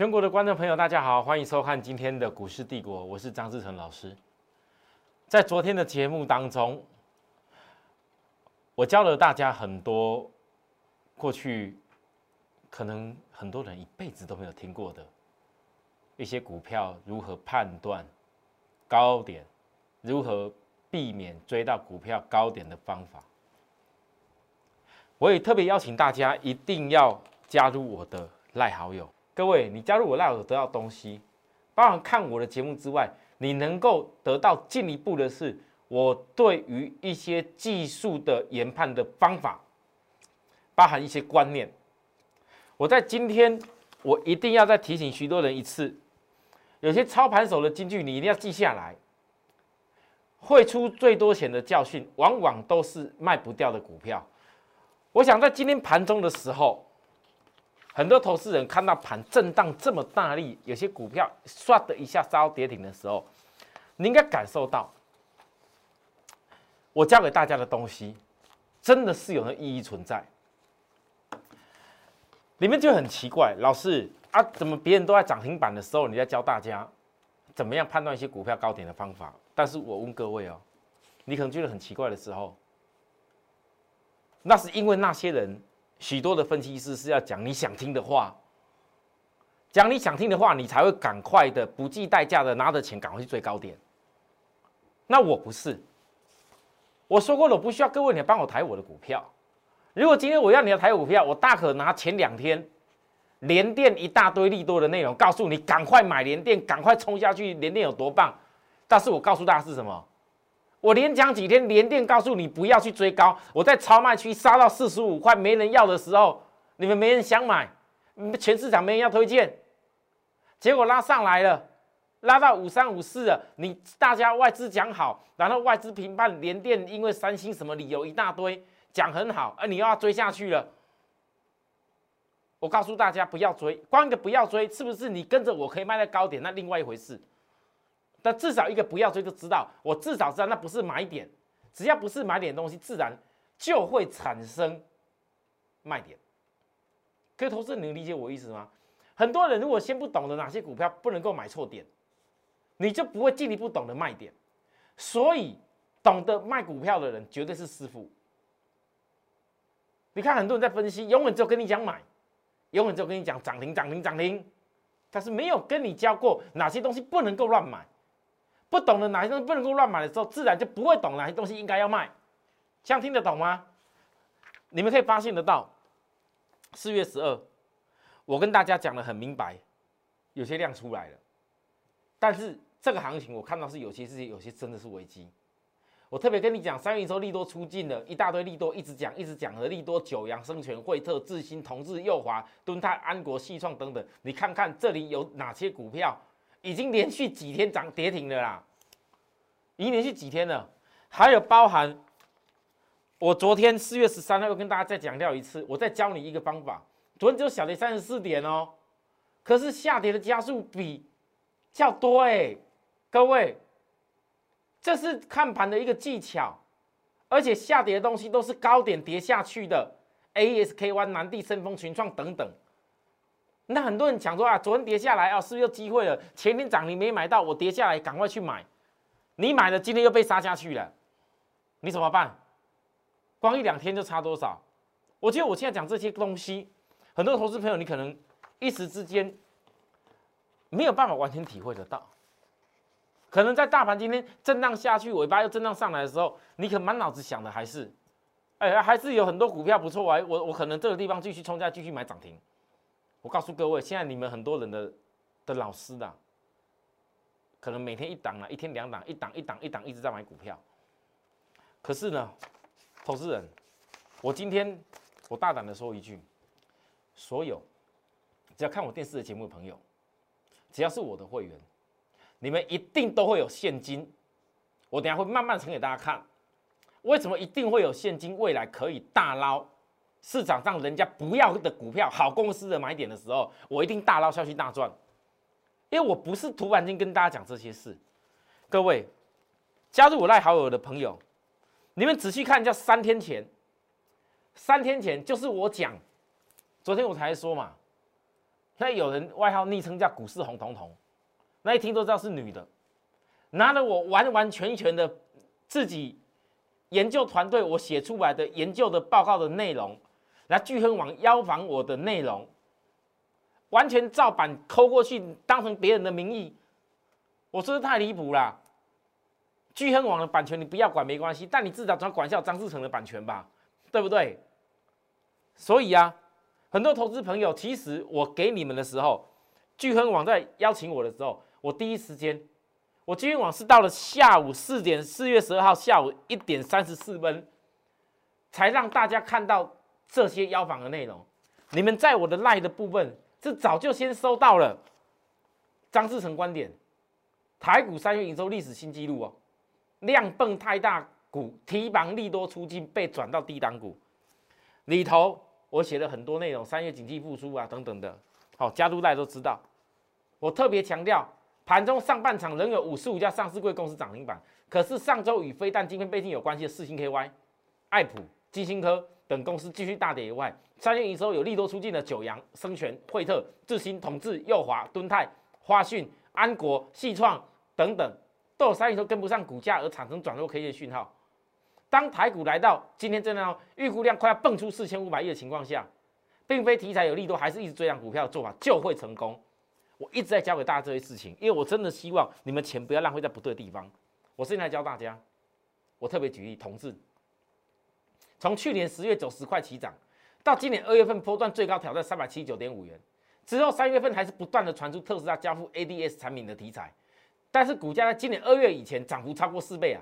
全国的观众朋友，大家好，欢迎收看今天的股市帝国，我是张志成老师。在昨天的节目当中，我教了大家很多过去可能很多人一辈子都没有听过的一些股票如何判断高点，如何避免追到股票高点的方法。我也特别邀请大家一定要加入我的赖好友。各位，你加入我赖好友得到东西，包含看我的节目之外，你能够得到进一步的是，我对于一些技术的研判的方法，包含一些观念。我在今天，我一定要再提醒许多人一次，有些操盘手的金句，你一定要记下来。会出最多钱的教训，往往都是卖不掉的股票。我想在今天盘中的时候，很多投资人看到盘震荡这么大力，有些股票唰的一下烧跌停的时候，你应该感受到，我教给大家的东西真的是有那意义存在。里面就很奇怪，老师啊，怎么别人都在涨停板的时候，你在教大家怎么样判断一些股票高点的方法？但是我问各位哦，你可能觉得很奇怪的时候。那是因为那些人许多的分析师是要讲你想听的话，讲你想听的话，你才会赶快的不计代价的拿着钱赶快去追高点。那我不是，我说过了，我不需要各位你帮我抬我的股票。如果今天我要你要抬股票，我大可拿前两天连电一大堆利多的内容，告诉你赶快买连电，赶快冲下去，连电有多棒。但是我告诉大家是什么？我连讲几天，连电告诉你不要去追高。我在超卖区杀到四十五块，没人要的时候，你们没人想买，全市场没人要推荐，结果拉上来了，拉到五三五四了。你大家外资讲好，然后外资评判连电因为三星什么理由一大堆讲很好，而你又要追下去了。我告诉大家不要追，光一个不要追，是不是你跟着我可以卖在高点？那另外一回事。但至少一个不要追就知道，我至少知道那不是买点，只要不是买点东西，自然就会产生卖点。各位投资你，能理解我意思吗？很多人如果先不懂得哪些股票不能够买错点，你就不会进一步懂得卖点。所以，懂得卖股票的人绝对是师傅。你看很多人在分析，永远只有跟你讲买，永远只有跟你讲涨停、涨停、涨停，但是没有跟你教过哪些东西不能够乱买。不懂得哪些东西不能够乱买的时候，自然就不会懂哪些东西应该要卖。这样听得懂吗？你们可以发现得到，四月十二，我跟大家讲的很明白，有些量出来了，但是这个行情我看到是有些事情，有些真的是危机。我特别跟你讲，三月一周利多出尽了，一大堆利多一直讲一直讲和利多，九阳、生全、惠特、智新、同志、右华、敦泰、安国、细创等等，你看看这里有哪些股票？已经连续几天涨跌停了啦，已经连续几天了，还有包含我昨天四月十三号又跟大家再强调一次，我再教你一个方法，昨天只有小跌三十四点哦，可是下跌的加速比较多哎，各位，这是看盘的一个技巧，而且下跌的东西都是高点跌下去的，ASKY、南地、深丰、群创等等。那很多人讲说啊，昨天跌下来啊，是不是有机会了？前天涨你没买到，我跌下来赶快去买。你买了，今天又被杀下去了，你怎么办？光一两天就差多少？我觉得我现在讲这些东西，很多投资朋友你可能一时之间没有办法完全体会得到。可能在大盘今天震荡下去，尾巴又震荡上来的时候，你可满脑子想的还是，哎，还是有很多股票不错啊，我我可能这个地方继续冲价，继续买涨停。我告诉各位，现在你们很多人的的老师的，可能每天一档啊，一天两档，一档一档一档一直在买股票。可是呢，投资人，我今天我大胆的说一句，所有只要看我电视的节目的朋友，只要是我的会员，你们一定都会有现金。我等下会慢慢呈给大家看，为什么一定会有现金，未来可以大捞。市场上人家不要的股票，好公司的买点的时候，我一定大捞下去大赚。因为我不是突然间跟大家讲这些事。各位加入我赖好友的朋友，你们仔细看一下，三天前，三天前就是我讲，昨天我才说嘛，那有人外号昵称叫股市红彤彤，那一听都知道是女的，拿了我完完全全的自己研究团队我写出来的研究的报告的内容，来聚亨网邀访我的内容，完全照版抠过去当成别人的名义，我说的太离谱了。聚亨网的版权你不要管没关系，但你至少要管一下张志成的版权吧，对不对？所以啊，很多投资朋友，其实我给你们的时候，聚亨网在邀请我的时候，我第一时间，我聚亨网是到了下午四点，四月十二号下午一点三十四分，才让大家看到这些邀访的内容。你们在我的赖的部分，是早就先收到了张志成观点，台股三月营收历史新纪录哦。量泵太大股提防利多出尽被转到低档股里头，我写了很多内容，三月经济复苏啊等等的，好加入大家都知道。我特别强调，盘中上半场仍有五十五家上市贵公司涨停板，可是上周与飞弹今天背景有关系的四星 KY、爱普、金星科等公司继续大跌以外，三月营收有利多出尽的九阳、生全、惠特、智新、同治、右华、敦泰、花讯、安国、细创等等。都有三营收跟不上股价而产生转弱 K 线讯号。当台股来到今天这样预估量快要蹦出四千五百亿的情况下，并非题材有利多，还是一直追涨股票的做法就会成功。我一直在教给大家这些事情，因为我真的希望你们钱不要浪费在不对的地方。我现在教大家，我特别举例，同志，从去年十月九十块起涨，到今年二月份波段最高挑战三百七十九点五元，之后三月份还是不断的传出特斯拉交付 ADS 产品的题材。但是股价在今年二月以前涨幅超过四倍啊！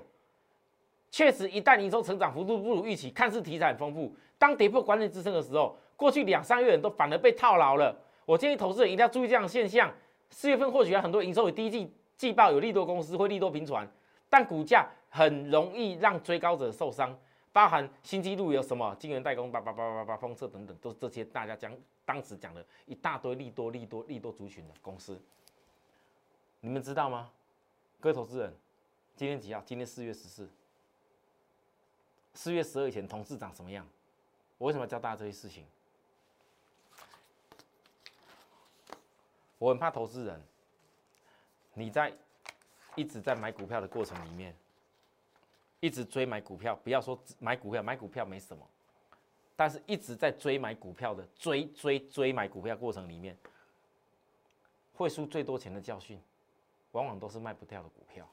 确实，一旦营收成长幅度不如预期，看似题材很丰富，当跌破关键支撑的时候，过去两三月都反而被套牢了。我建议投资人一定要注意这样的现象。四月份或许有很多营收有第一季季报有利多公司会利多频传，但股价很容易让追高者受伤。包含新纪录有什么晶圆代工、八八八八八封测等等，都是这些大家讲当时讲的一大堆利多、利多、利多族群的公司，你们知道吗？各位投资人，今天几号？今天四月十四。四月十二以前，同事长什么样？我为什么要教大家这些事情？我很怕投资人，你在一直在买股票的过程里面，一直追买股票。不要说买股票，买股票没什么，但是一直在追买股票的追追追买股票过程里面，会输最多钱的教训。往往都是卖不掉的股票。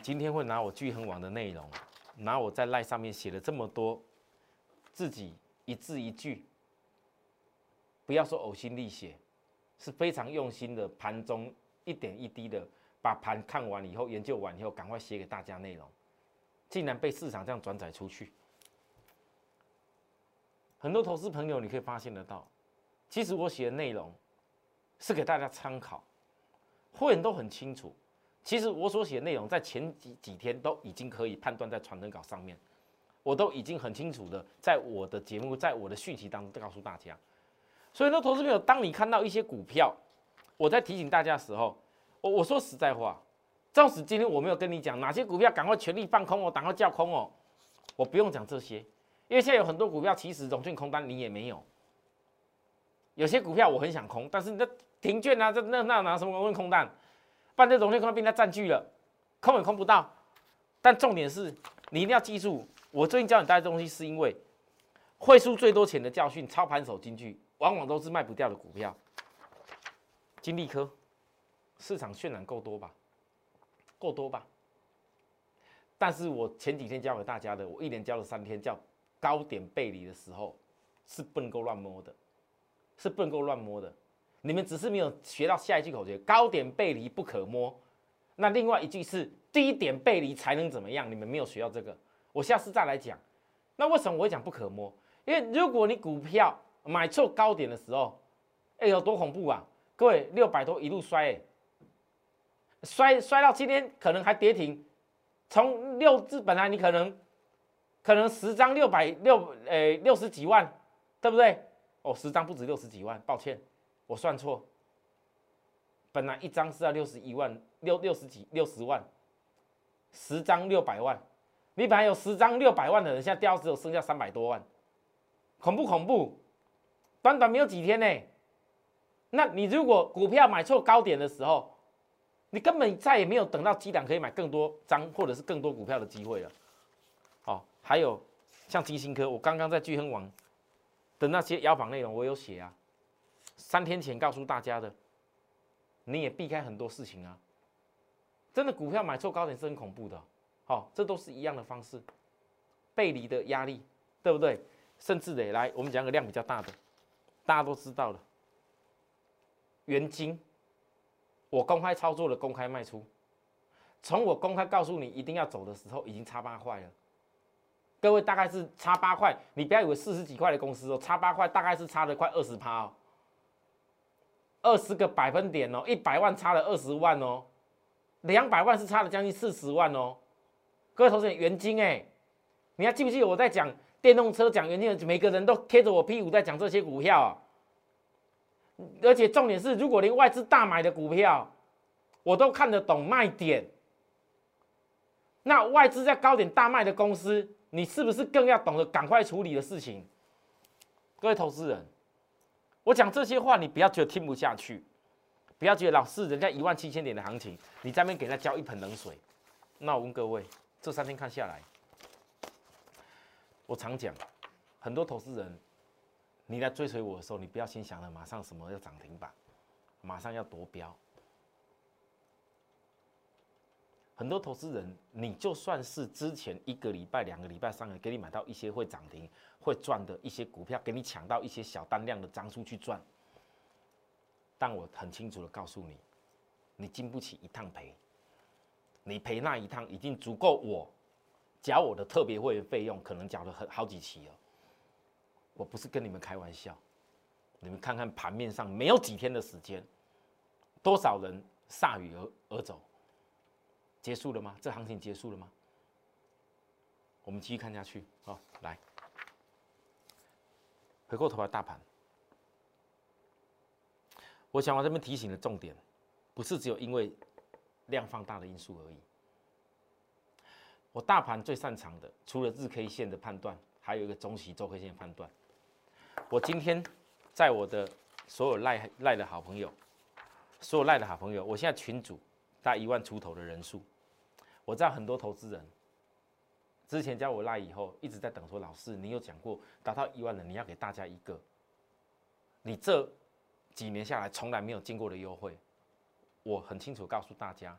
今天会拿我聚恒网的内容，拿我在赖上面写了这么多，自己一字一句，不要说呕心沥血，是非常用心的。盘中一点一滴的把盘看完以后，研究完以后，赶快写给大家内容，竟然被市场这样转载出去。很多投资朋友，你可以发现得到。其实我写的内容是给大家参考，会员都很清楚。其实我所写的内容在前几几天都已经可以判断在传真稿上面，我都已经很清楚的在我的节目，在我的讯息当中告诉大家。所以呢，投资朋友，当你看到一些股票，我在提醒大家的时候，我我说实在话，纵使今天我没有跟你讲哪些股票赶快全力放空哦，赶快叫空哦，我不用讲这些，因为现在有很多股票其实融券空单你也没有。有些股票我很想空，但是你的停券啊，这那那拿什么融券空单？半这融券空单被它占据了，空也空不到。但重点是你一定要记住，我最近教你带的东西，是因为会输最多钱的教训。操盘手金句往往都是卖不掉的股票。金利科市场渲染够多吧？够多吧？但是我前几天教给大家的，我一连教了三天，叫高点背离的时候是不能够乱摸的。是不能够乱摸的，你们只是没有学到下一句口诀：高点背离不可摸。那另外一句是低点背离才能怎么样？你们没有学到这个，我下次再来讲。那为什么我会讲不可摸？因为如果你股票买错高点的时候，哎，有多恐怖啊！各位，六百多一路摔，哎，摔摔到今天可能还跌停，从六字本来你可能可能十张六百六，诶，六十几万，对不对？哦，十张不止六十几万，抱歉，我算错。本来一张是要六十一万，六六十几六十万，十张六百万，你本来有十张六百万的人，现在掉只有剩下三百多万，恐不恐怖？短短没有几天呢，那你如果股票买错高点的时候，你根本再也没有等到低档可以买更多张或者是更多股票的机会了。哦，还有像金星科，我刚刚在聚亨网的那些邀访内容，我有写啊，三天前告诉大家的，你也避开很多事情啊。真的股票买错高点是很恐怖的，好，这都是一样的方式，背离的压力，对不对？甚至得来，我们讲个量比较大的，大家都知道了，元金。我公开操作的公开卖出，从我公开告诉你一定要走的时候，已经差八块了。各位大概是差八块，你不要以为四十几块的公司哦，差八块大概是差了快二十趴哦，二十个百分点哦，一百万差了二十万哦，两百万是差了将近四十万哦。各位投资人，元金哎，你还记不记得我在讲电动车讲元金，每个人都贴着我屁股在讲这些股票啊？而且重点是，如果连外资大买的股票，我都看得懂卖点，那外资在高点大卖的公司，你是不是更要懂得赶快处理的事情？各位投资人，我讲这些话，你不要觉得听不下去，不要觉得老是人家一万七千点的行情，你在那边给他浇一盆冷水。那我问各位，这三天看下来，我常讲，很多投资人。你来追随我的时候，你不要先想着马上什么要涨停板，马上要夺标。很多投资人，你就算是之前一个礼拜、两个礼拜、三个给你买到一些会涨停、会赚的一些股票，给你抢到一些小单量的张数去赚，但我很清楚的告诉你，你经不起一趟赔，你赔那一趟已经足够我缴我的特别会员费用，可能缴了很好几期了。我不是跟你们开玩笑，你们看看盘面上没有几天的时间，多少人铩羽而而走，结束了吗？这行情结束了吗？我们继续看下去。好，来，回过头来，大盘，我想我这边提醒的重点，不是只有因为量放大的因素而已。我大盘最擅长的，除了日 K 线的判断，还有一个中期周 K 线判断。我今天在我的所有赖赖的好朋友，所有赖的好朋友，我现在群主大概一万出头的人数。我知道很多投资人之前加我赖以后，一直在等说老师，你有讲过达到一万人，你要给大家一个你这几年下来从来没有见过的优惠。我很清楚告诉大家，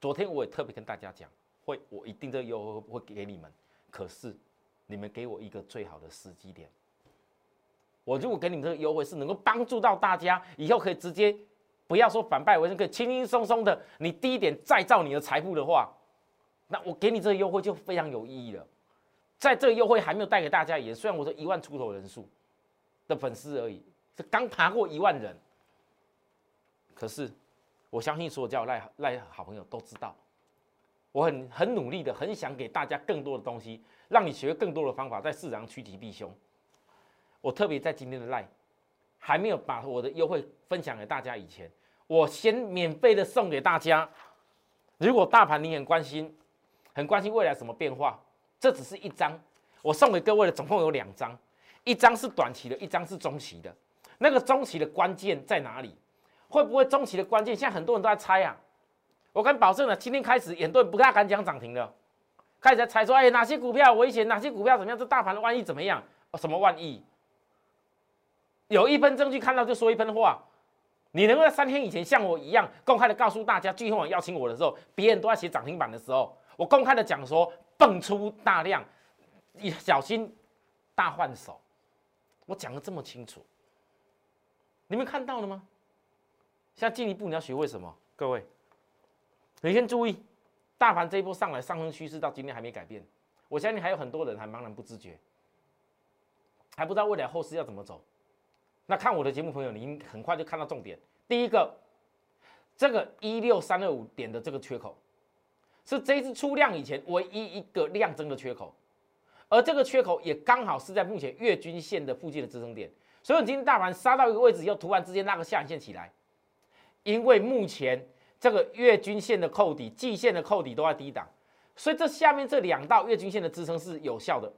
昨天我也特别跟大家讲，会我一定这优惠会给你们，可是你们给我一个最好的时机点。我如果给你们这个优惠是能够帮助到大家，以后可以直接不要说反败为胜，可以轻轻松松的你低一点再造你的财富的话，那我给你这个优惠就非常有意义了。在这个优惠还没有带给大家，也虽然我说一万出头人数的粉丝而已，是刚爬过一万人，可是我相信所有叫赖赖好朋友都知道，我很很努力的，很想给大家更多的东西，让你学更多的方法，在市场趋吉避凶。我特别在今天的 live 还没有把我的优惠分享给大家以前，我先免费的送给大家。如果大盘你很关心，很关心未来什么变化，这只是一张，我送给各位的总共有两张，一张是短期的，一张是中期的。那个中期的关键在哪里？会不会中期的关键？现在很多人都在猜啊。我敢保证了，今天开始很多人不太敢讲涨停了，开始在猜说，哎，哪些股票危险，哪些股票怎么样？这大盘的万一怎么样？什么万一？有一分证据看到就说一分话，你能够在三天以前像我一样公开的告诉大家，聚亨网邀请我的时候，别人都在写涨停板的时候，我公开的讲说蹦出大量，一小心大换手，我讲的这么清楚，你们看到了吗？现在进一步你要学会什么？各位，你先注意，大盘这一波上来上升趋势到今天还没改变，我相信还有很多人还茫然不知觉，还不知道未来后市要怎么走。那看我的节目，朋友，您很快就看到重点。第一个，这个一六三二五点的这个缺口，是这一次出量以前唯一一个量增的缺口，而这个缺口也刚好是在目前月均线的附近的支撑点。所以今天大盘杀到一个位置又，突然之间拉个下影线起来，因为目前这个月均线的扣底、季线的扣底都在低档，所以这下面这两道月均线的支撑是有效的。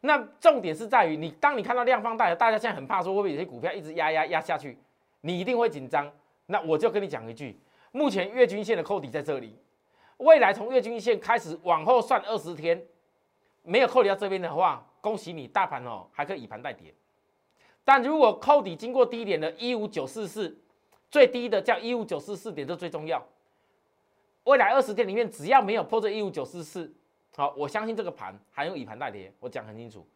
那重点是在于你，当你看到量放大，大家现在很怕说会不会有些股票一直压压压下去，你一定会紧张。那我就跟你讲一句，目前月均线的扣底在这里，未来从月均线开始往后算二十天，没有扣底到这边的话，恭喜你，大盘哦还可以以盘代跌。但如果扣底经过低点的一五九四四，最低的叫一五九四四点，这最重要。未来二十天里面，只要没有破这一五九四四。好，我相信这个盘还用以盘代跌，我讲很清楚。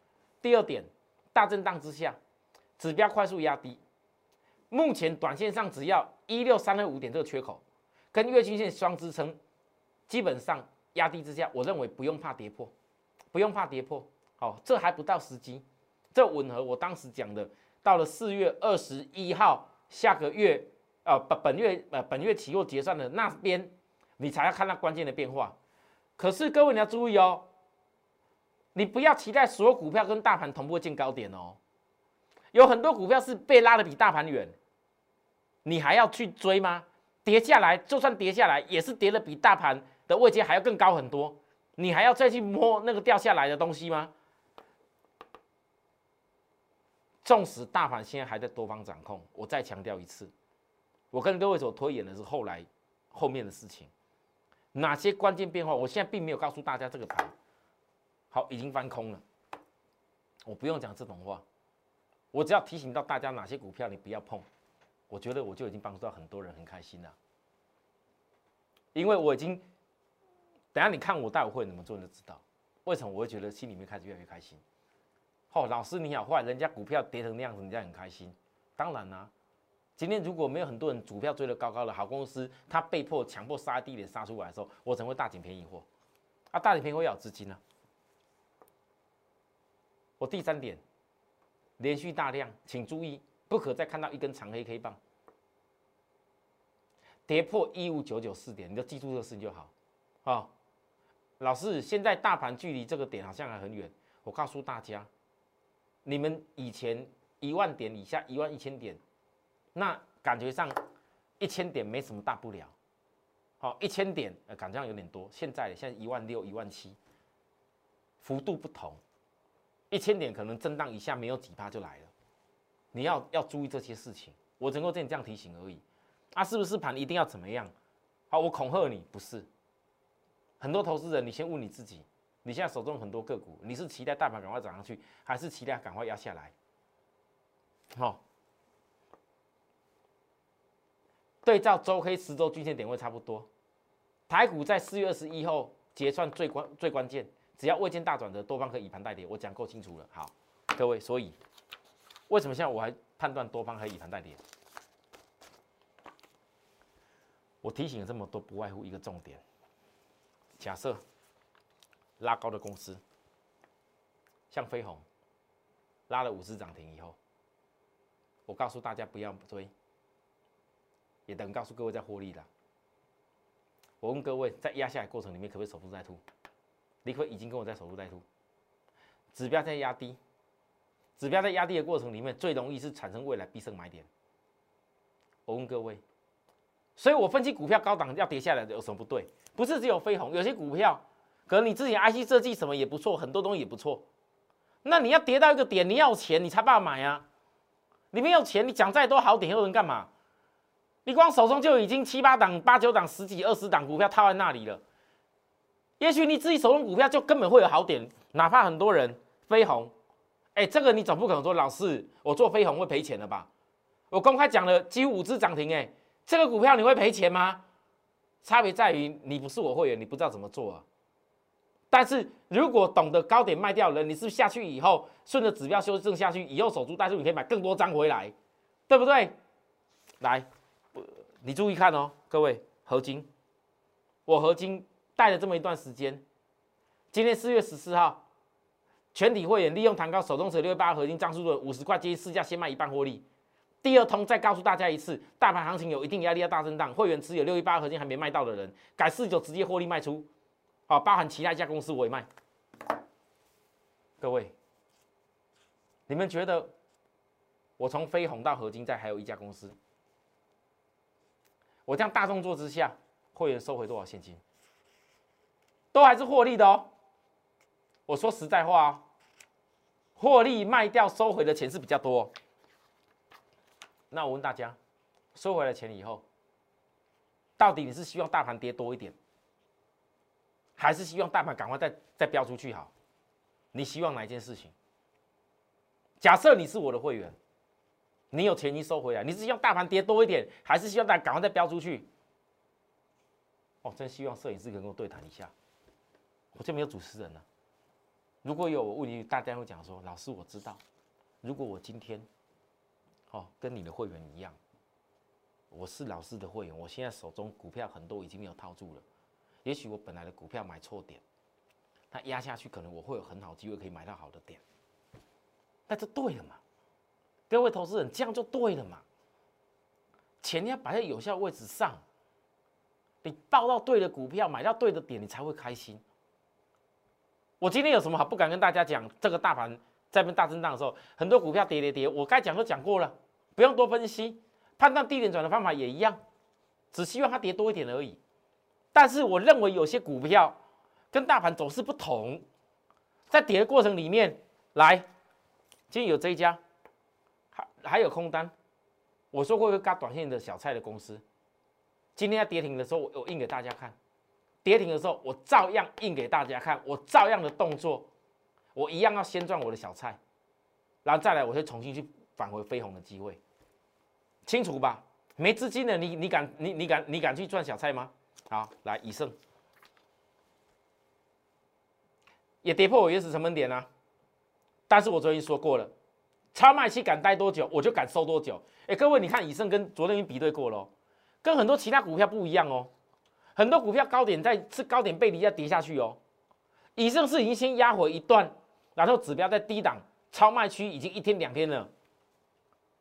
第二点，大震荡之下，指标快速压低，目前短线上只要一六三六五点这个缺口，跟月均线双支撑，基本上压低之下，我认为不用怕跌破，不用怕跌破。好，这还不到时机，这吻合我当时讲的，到了四月二十一号，下个月呃本本月呃本月期货结算的那边，你才要看到关键的变化。可是各位你要注意哦，你不要期待所有股票跟大盘同步见高点哦，有很多股票是被拉的比大盘远，你还要去追吗？跌下来就算跌下来，也是跌的比大盘的位阶还要更高很多，你还要再去摸那个掉下来的东西吗？纵使大盘现在还在多方掌控，我再强调一次，我跟各位所推演的是后来后面的事情。哪些关键变化？我现在并没有告诉大家这个盘好已经翻空了，我不用讲这种话，我只要提醒到大家哪些股票你不要碰，我觉得我就已经帮助到很多人很开心了，因为我已经等下你看我带我会怎么做你就知道，为什么我会觉得心里面开始越来越开心。哦，老师你好坏，人家股票跌成那样子，人家很开心，当然啦。今天如果没有很多人股票追得高高的好公司，他被迫强迫杀低点杀出来的时候，我怎会大捡便宜货？啊，大捡便宜货要资金呢。我第三点，连续大量，请注意，不可再看到一根长黑 K 棒跌破一五九九四点，你就记住这个事情就好。啊，老师，现在大盘距离这个点好像还很远。我告诉大家，你们以前一万点以下，一万一千点。那感觉上一千点没什么大不了，好一千点呃感觉上有点多。现在现在一万六一万七，幅度不同，一千点可能震荡一下没有几趴就来了。你要要注意这些事情，我只能够跟你这样提醒而已。啊，是不是盘一定要怎么样？好，我恐吓你不是。很多投资人，你先问你自己，你现在手中很多个股，你是期待大盘赶快涨上去，还是期待赶快压下来？好。对照周黑十周均线点位差不多，台股在四月二十一号结算最关最关键，只要未见大转折，多方可以盘带跌，我讲够清楚了。好，各位，所以为什么现在我还判断多方可以盘带跌？我提醒了这么多，不外乎一个重点：假设拉高的公司，像飞鸿拉了五只涨停以后，我告诉大家不要追。也等告诉各位在获利了。我问各位，在压下来过程里面，可不可以守株待兔？你可已经跟我在守株待兔。指标在压低，指标在压低的过程里面，最容易是产生未来必胜买点。我问各位，所以我分析股票高档要跌下来的有什么不对？不是只有飞鸿，有些股票可能你自己 IC 设计什么也不错，很多东西也不错。那你要跌到一个点，你要钱你才办法买啊。你没有钱，你讲再多好点又能干嘛？你光手中就已经七八档、八九档、十几、二十档股票套在那里了。也许你自己手中股票就根本会有好点，哪怕很多人飞鸿，哎，这个你总不可能说老师，我做飞鸿会赔钱了吧？我公开讲了几乎五只涨停，哎，这个股票你会赔钱吗？差别在于你不是我会员，你不知道怎么做啊。但是如果懂得高点卖掉了，你是不是下去以后顺着指标修正下去，以后守株待兔，你可以买更多张回来，对不对？来。你注意看哦，各位合金，我合金带了这么一段时间，今天四月十四号，全体会员利用弹高手动车六月八合金张数的五十块接市价先卖一半获利。第二通再告诉大家一次，大盘行情有一定压力要大震荡，会员持有六一八合金还没卖到的人，改四九直接获利卖出，好，包含其他一家公司我也卖。各位，你们觉得我从飞鸿到合金再还有一家公司？我这样大动作之下，会员收回多少现金？都还是获利的哦。我说实在话哦，获利卖掉收回的钱是比较多。那我问大家，收回了钱以后，到底你是希望大盘跌多一点，还是希望大盘赶快再再飙出去好？你希望哪一件事情？假设你是我的会员，你有钱你收回来，你是希望大盘跌多一点，还是希望大家赶快再飙出去？哦，真希望摄影师可以跟我对谈一下。我这没有主持人了。如果有我问你，大家会讲说：“老师，我知道，如果我今天，哦，跟你的会员一样，我是老师的会员，我现在手中股票很多已经没有套住了，也许我本来的股票买错点，它压下去，可能我会有很好机会可以买到好的点。那就对了嘛，各位投资人，这样就对了嘛。钱要摆在有效位置上。”你报到对的股票，买到对的点，你才会开心。我今天有什么好不敢跟大家讲？这个大盘在边大震荡的时候，很多股票跌跌跌，我该讲都讲过了，不用多分析。判断低点转的方法也一样，只希望它跌多一点而已。但是我认为有些股票跟大盘走势不同，在跌的过程里面，来，今天有这一家，还有空单，我说过一个嘎短线的小菜的公司。今天要跌停的时候，我我印给大家看；跌停的时候，我照样印给大家看。我照样的动作，我一样要先赚我的小菜，然后再来，我会重新去返回飞鸿的机会，清楚吧？没资金的你，你敢你你敢你敢去赚小菜吗？好，来以盛也跌破我原始成本点啊，但是我昨天说过了，超卖期敢待多久，我就敢收多久。哎，各位，你看以盛跟昨天已经比对过了。跟很多其他股票不一样哦，很多股票高点在是高点背离要跌下去哦，以盛是已经先压回一段，然后指标在低档超卖区已经一天两天了，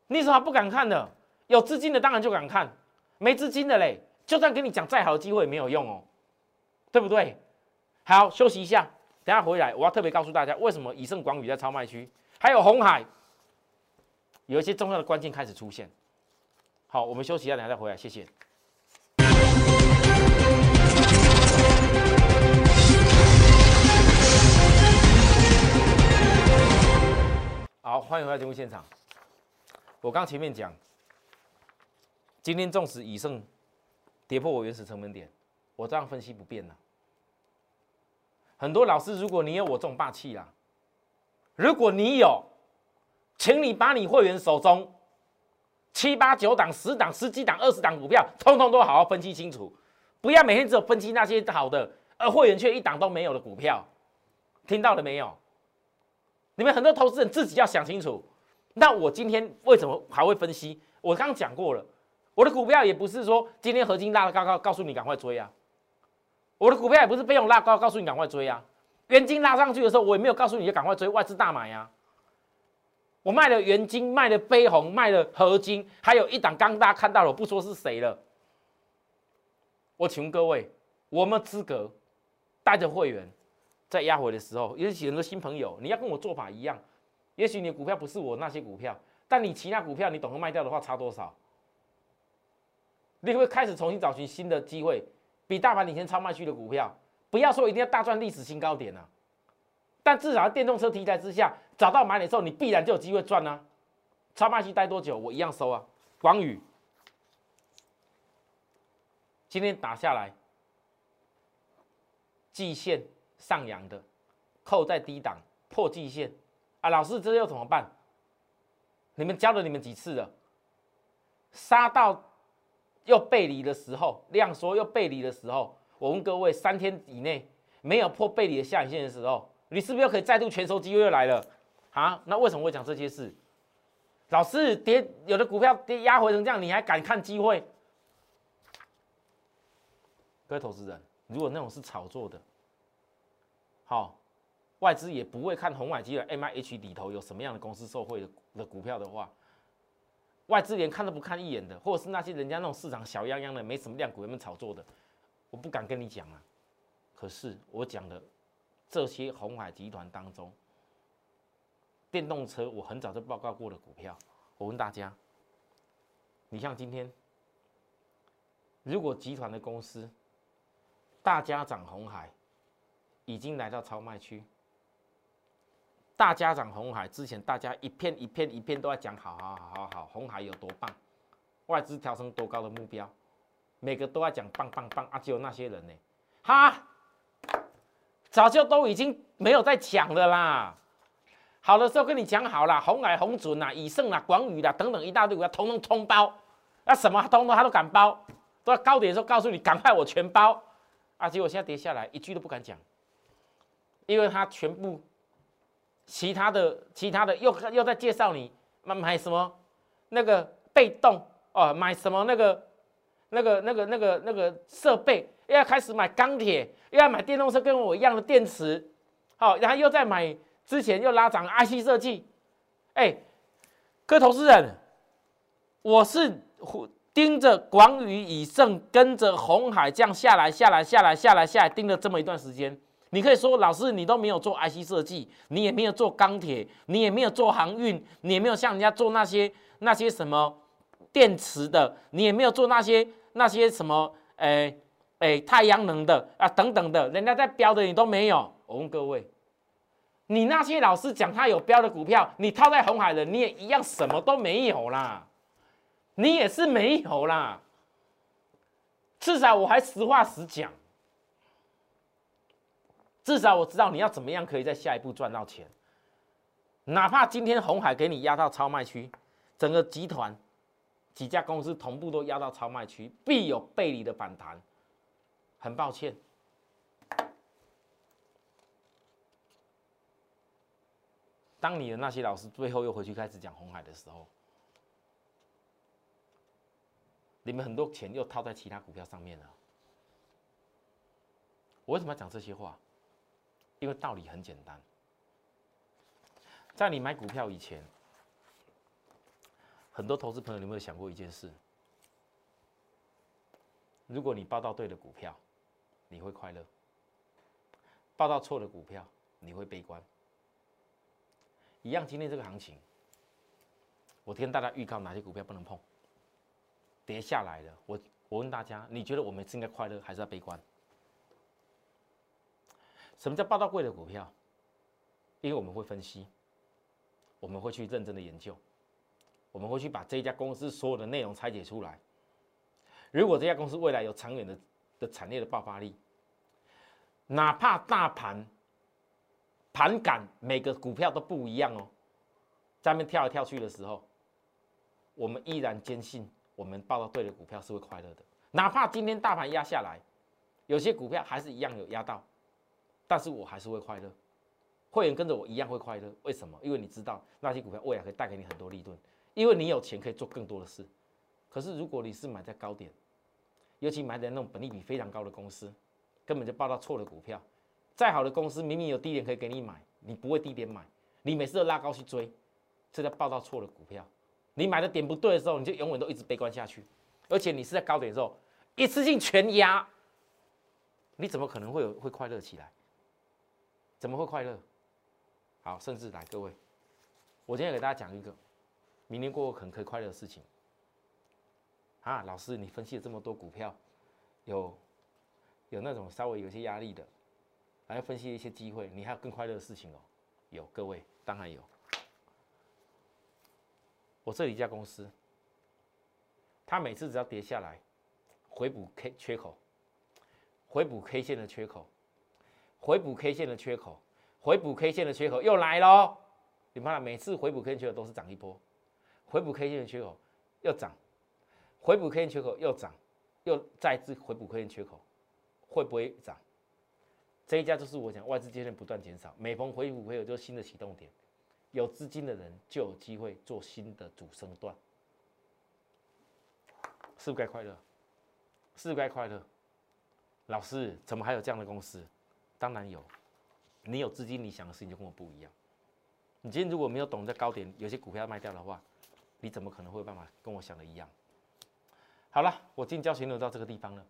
你什么不敢看的？有资金的当然就敢看，没资金的嘞，就算跟你讲再好的机会也没有用哦，对不对？好，休息一下，等下回来我要特别告诉大家为什么以盛广宇在超卖区，还有红海，有一些重要的关键开始出现。好，我们休息一下，等下再回来，谢谢。好，欢迎回到节目现场。我刚前面讲，今天纵使以盛跌破我原始成本点，我这样分析不变了。很多老师，如果你有我这种霸气啦，如果你有，请你把你会员手中。七八九档、十档、十几档、二十档股票，通通都好好分析清楚，不要每天只有分析那些好的，而会员却一档都没有的股票，听到了没有？你们很多投资人自己要想清楚。那我今天为什么还会分析？我刚讲过了，我的股票也不是说今天合金拉的高高，告诉你赶快追啊。我的股票也不是被用拉高，告诉你赶快追啊。元金拉上去的时候，我也没有告诉你要赶快追，外资大买呀。我卖了原金，卖了飞鸿，卖了合金，还有一档刚大家看到了，我不说是谁了。我请问各位，我们资格带着会员在压回的时候，也许很多新朋友，你要跟我做法一样。也许你的股票不是我那些股票，但你其他股票你懂得卖掉的话，差多少？你会不会开始重新找寻新的机会，比大盘领先超卖区的股票？不要说一定要大赚历史新高点啊！但至少在电动车题材之下，找到买点之后，你必然就有机会赚啊！超卖期待多久，我一样收啊！广宇今天打下来，季线上扬的，扣在低档破季线啊！老师，这又怎么办？你们教了你们几次了？杀到又背离的时候，量缩又背离的时候，我问各位，三天以内没有破背离的下影线的时候。你是不是又可以再度全收机会又来了啊？那为什么会讲这些事？老师跌有的股票跌压回成这样，你还敢看机会？各位投资人，如果那种是炒作的，好，外资也不会看红海集团 M I H 里头有什么样的公司受贿的的股票的话，外资连看都不看一眼的，或者是那些人家那种市场小泱泱的没什么量股，有没有炒作的？我不敢跟你讲啊。可是我讲的。这些红海集团当中，电动车我很早就报告过的股票，我问大家，你像今天，如果集团的公司，大家涨红海，已经来到超卖区，大家涨红海之前，大家一片一片一片都在讲，好好好好好，红海有多棒，外资调升多高的目标，每个都在讲棒棒棒啊！只有那些人呢，哈，早就都已经没有在讲了啦。好的时候跟你讲好了，红海、红准啊、以盛啊、广宇啦等等一大堆股票，统统通包，那什么通通他都敢包，都在高点的时候告诉你，赶快我全包啊！结果现在跌下来，一句都不敢讲，因为他全部其他的、其他的又又在介绍你买买什么那个被动哦，买什么那个那个那个那个那个设备，又要开始买钢铁，又要买电动车跟我一样的电池，好，然后又在买。之前又拉涨 IC 设计，哎，各位投资人，我是盯着广宇以盛，跟着红海这样下来下来下来下来下来盯了这么一段时间。你可以说老师你都没有做 IC 设计，你也没有做钢铁，你也没有做航运，你也没有像人家做那些那些什么电池的，你也没有做那些那些什么哎哎太阳能的啊等等的，人家在标的你都没有。我问各位。你那些老师讲他有标的股票，你套在红海的，你也一样什么都没有啦，你也是没有啦。至少我还实话实讲，至少我知道你要怎么样可以在下一步赚到钱。哪怕今天红海给你压到超卖区，整个集团几家公司同步都压到超卖区，必有背离的反弹。很抱歉。当你的那些老师最后又回去开始讲红海的时候，你们很多钱又套在其他股票上面了。我为什么要讲这些话？因为道理很简单，在你买股票以前，很多投资朋友有没有想过一件事？如果你报到对的股票，你会快乐；报到错的股票，你会悲观。一样，今天这个行情，我跟大家预告哪些股票不能碰，跌下来了。我我问大家，你觉得我们是应该快乐还是要悲观？什么叫报到贵的股票？因为我们会分析，我们会去认真的研究，我们会去把这家公司所有的内容拆解出来。如果这家公司未来有长远的的产业的爆发力，哪怕大盘。盘感每个股票都不一样哦，在面跳来跳去的时候，我们依然坚信我们报到对的股票是会快乐的。哪怕今天大盘压下来，有些股票还是一样有压到，但是我还是会快乐。会员跟着我一样会快乐，为什么？因为你知道那些股票未来可以带给你很多利润，因为你有钱可以做更多的事。可是如果你是买在高点，尤其买在那种本利比非常高的公司，根本就报到错的股票。再好的公司，明明有低点可以给你买，你不会低点买，你每次都拉高去追，这叫报到错的股票。你买的点不对的时候，你就永远都一直悲观下去，而且你是在高点的时候一次性全压，你怎么可能会有会快乐起来？怎么会快乐？好，甚至来各位，我今天给大家讲一个，明年过后可能可以快乐的事情。啊，老师，你分析了这么多股票，有有那种稍微有些压力的。来分析一些机会，你还有更快乐的事情哦。有各位，当然有。我这里一家公司，它每次只要跌下来，回补 K 缺口，回补 K 线的缺口，回补 K 线的缺口，回补 K 线的缺口又来了。你看，每次回补 K 线缺口都是涨一波，回补 K 线的缺口又涨，回补 K 线缺口又涨，又再次回补 K 线缺口，会不会涨？这一家就是我讲外资接连不断减少，每逢回补会有就新的启动点，有资金的人就有机会做新的主升段，是不是该快乐？是不该快乐？老师，怎么还有这样的公司？当然有，你有资金，你想的事情就跟我不一样。你今天如果没有懂在高点，有些股票卖掉的话，你怎么可能会有办法跟我想的一样？好了，我今天教学就到这个地方了。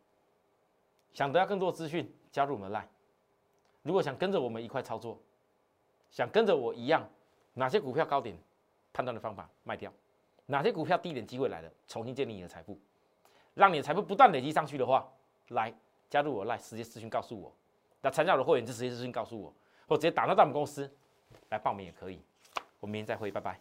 想得到更多资讯，加入我们 Line。如果想跟着我们一块操作，想跟着我一样，哪些股票高点判断的方法卖掉，哪些股票低点机会来了，重新建立你的财富，让你的财富不断累积上去的话，来加入我，来直接私讯告诉我，那参加我的会员就直接私讯告诉我，或直接打到咱们公司，来报名也可以。我们明天再会，拜拜。